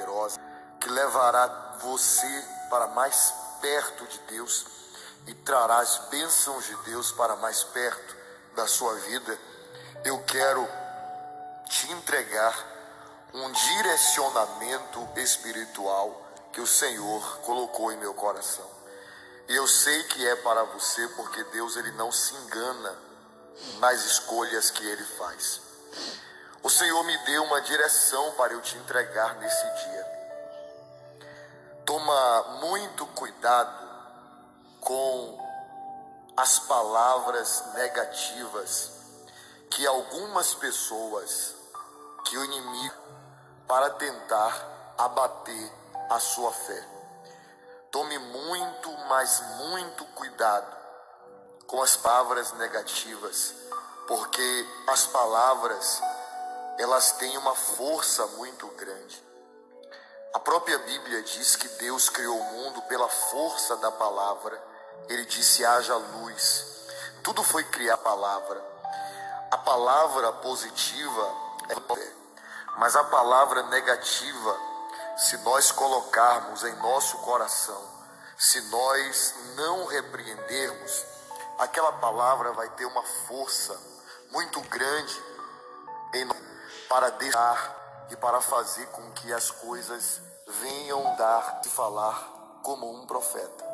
poderosa que levará você para mais perto de Deus e trará as bênçãos de Deus para mais perto da sua vida. Eu quero te entregar um direcionamento espiritual que o Senhor colocou em meu coração. E eu sei que é para você porque Deus ele não se engana nas escolhas que ele faz. O Senhor me deu uma direção para eu te entregar nesse dia. Toma muito cuidado com as palavras negativas que algumas pessoas, que o inimigo, para tentar abater a sua fé. Tome muito, mas muito cuidado com as palavras negativas, porque as palavras elas têm uma força muito grande. A própria Bíblia diz que Deus criou o mundo pela força da palavra. Ele disse: haja luz. Tudo foi criar a palavra. A palavra positiva é fé, mas a palavra negativa, se nós colocarmos em nosso coração, se nós não repreendermos, aquela palavra vai ter uma força muito grande em nós para deixar e para fazer com que as coisas venham dar e falar como um profeta.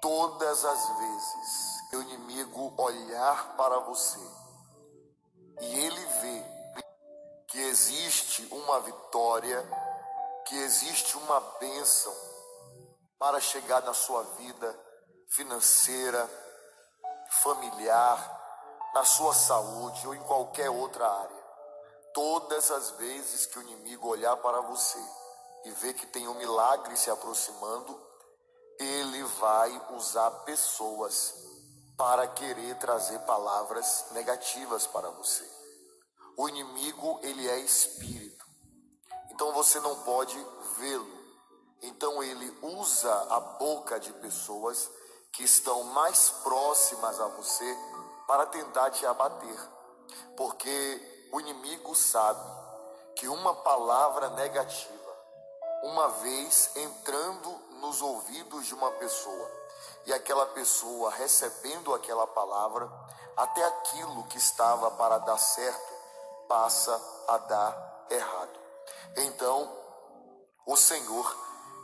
Todas as vezes que o inimigo olhar para você e ele vê que existe uma vitória, que existe uma bênção para chegar na sua vida financeira, familiar, na sua saúde ou em qualquer outra área Todas as vezes que o inimigo olhar para você e ver que tem um milagre se aproximando, ele vai usar pessoas para querer trazer palavras negativas para você. O inimigo, ele é espírito. Então você não pode vê-lo. Então ele usa a boca de pessoas que estão mais próximas a você para tentar te abater. Porque o inimigo sabe que uma palavra negativa, uma vez entrando nos ouvidos de uma pessoa, e aquela pessoa recebendo aquela palavra, até aquilo que estava para dar certo passa a dar errado. Então, o Senhor,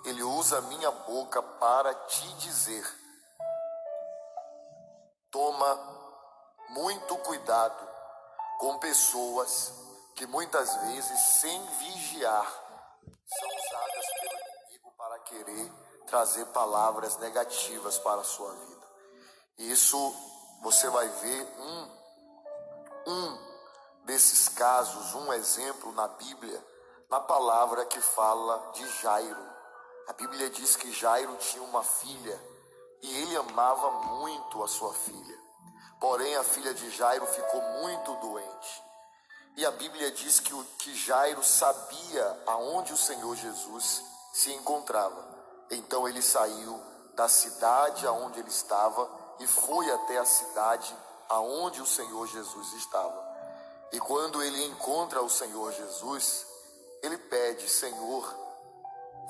ele usa a minha boca para te dizer: toma muito cuidado com pessoas que muitas vezes, sem vigiar, são usadas pelo inimigo para querer trazer palavras negativas para a sua vida. Isso você vai ver um, um desses casos, um exemplo na Bíblia, na palavra que fala de Jairo. A Bíblia diz que Jairo tinha uma filha e ele amava muito a sua filha. Porém, a filha de Jairo ficou muito doente. E a Bíblia diz que, o, que Jairo sabia aonde o Senhor Jesus se encontrava. Então ele saiu da cidade aonde ele estava e foi até a cidade aonde o Senhor Jesus estava. E quando ele encontra o Senhor Jesus, ele pede: Senhor,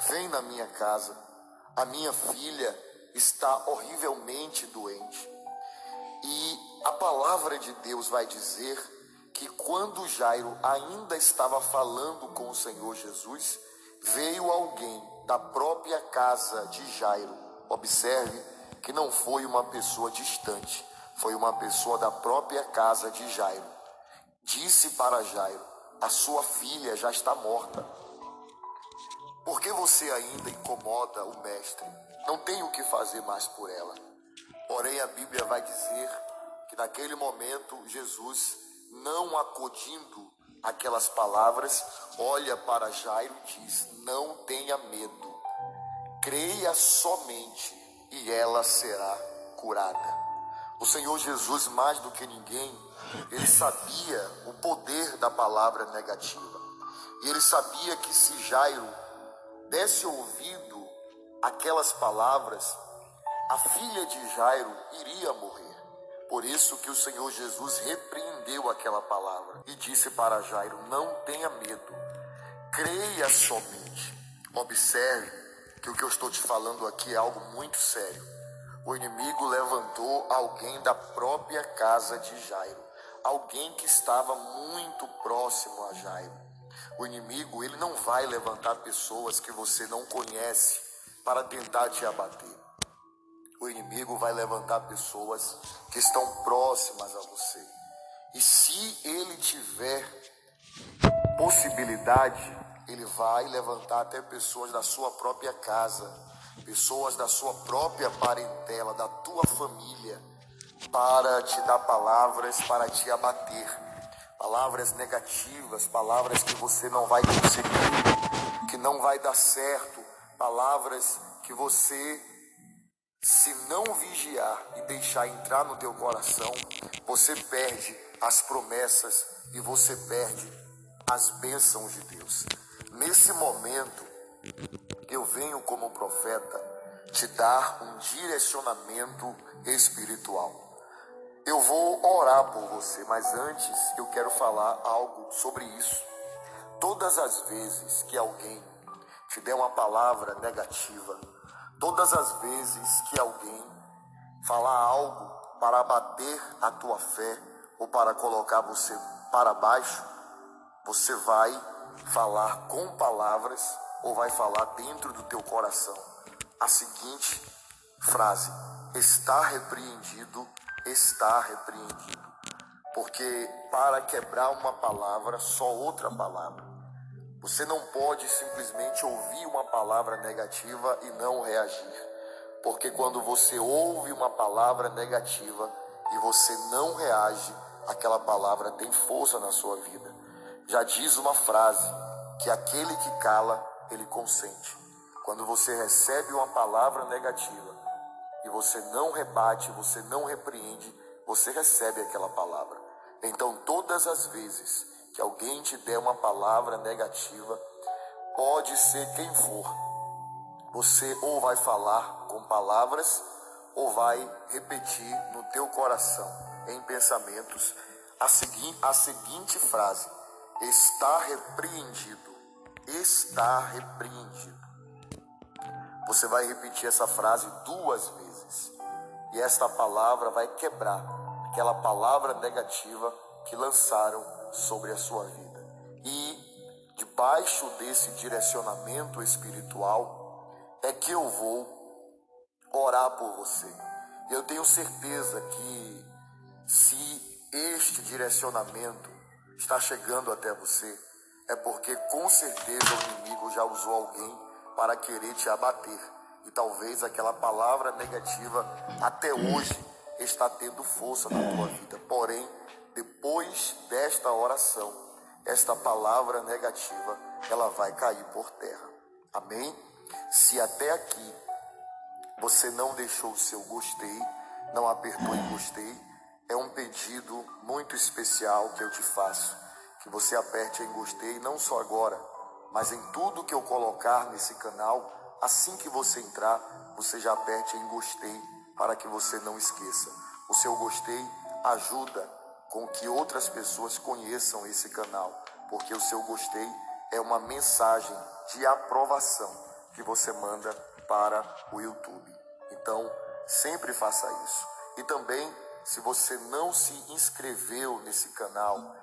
vem na minha casa, a minha filha está horrivelmente doente. E a palavra de Deus vai dizer que quando Jairo ainda estava falando com o Senhor Jesus, veio alguém da própria casa de Jairo. Observe que não foi uma pessoa distante, foi uma pessoa da própria casa de Jairo. Disse para Jairo: A sua filha já está morta. Por que você ainda incomoda o mestre? Não tem o que fazer mais por ela. Porém, a Bíblia vai dizer que naquele momento Jesus, não acudindo aquelas palavras, olha para Jairo e diz: Não tenha medo, creia somente e ela será curada. O Senhor Jesus, mais do que ninguém, ele sabia o poder da palavra negativa. E ele sabia que se Jairo desse ouvido aquelas palavras, a filha de Jairo iria morrer, Por isso que o Senhor Jesus repreendeu aquela palavra e disse para Jairo: Não tenha medo, creia somente. Observe que o que eu estou te falando aqui é algo muito sério. O inimigo levantou alguém da própria casa de Jairo, alguém que estava muito próximo a Jairo. O inimigo, ele não vai levantar pessoas que você não conhece para tentar te abater. O inimigo vai levantar pessoas que estão próximas a você. E se ele tiver possibilidade, ele vai levantar até pessoas da sua própria casa, pessoas da sua própria parentela, da tua família, para te dar palavras para te abater. Palavras negativas, palavras que você não vai conseguir, que não vai dar certo, palavras que você se não vigiar e deixar entrar no teu coração, você perde as promessas e você perde as bênçãos de Deus. Nesse momento, eu venho como profeta te dar um direcionamento espiritual. Eu vou orar por você, mas antes eu quero falar algo sobre isso. Todas as vezes que alguém te der uma palavra negativa, Todas as vezes que alguém falar algo para abater a tua fé ou para colocar você para baixo, você vai falar com palavras ou vai falar dentro do teu coração a seguinte frase: está repreendido, está repreendido. Porque para quebrar uma palavra, só outra palavra. Você não pode simplesmente ouvir uma palavra negativa e não reagir. Porque quando você ouve uma palavra negativa e você não reage, aquela palavra tem força na sua vida. Já diz uma frase que aquele que cala, ele consente. Quando você recebe uma palavra negativa e você não rebate, você não repreende, você recebe aquela palavra. Então, todas as vezes que alguém te der uma palavra negativa, pode ser quem for. Você ou vai falar com palavras ou vai repetir no teu coração, em pensamentos, a, segui a seguinte frase: está repreendido. Está repreendido. Você vai repetir essa frase duas vezes. E esta palavra vai quebrar aquela palavra negativa que lançaram sobre a sua vida. E debaixo desse direcionamento espiritual é que eu vou orar por você. Eu tenho certeza que se este direcionamento está chegando até você, é porque com certeza o inimigo já usou alguém para querer te abater. E talvez aquela palavra negativa até hoje está tendo força na tua vida. Porém, depois desta oração, esta palavra negativa, ela vai cair por terra. Amém? Se até aqui você não deixou o seu gostei, não apertou em gostei, é um pedido muito especial que eu te faço, que você aperte em gostei não só agora, mas em tudo que eu colocar nesse canal, assim que você entrar, você já aperte em gostei para que você não esqueça. O seu gostei ajuda com que outras pessoas conheçam esse canal, porque o seu gostei é uma mensagem de aprovação que você manda para o YouTube. Então, sempre faça isso. E também, se você não se inscreveu nesse canal,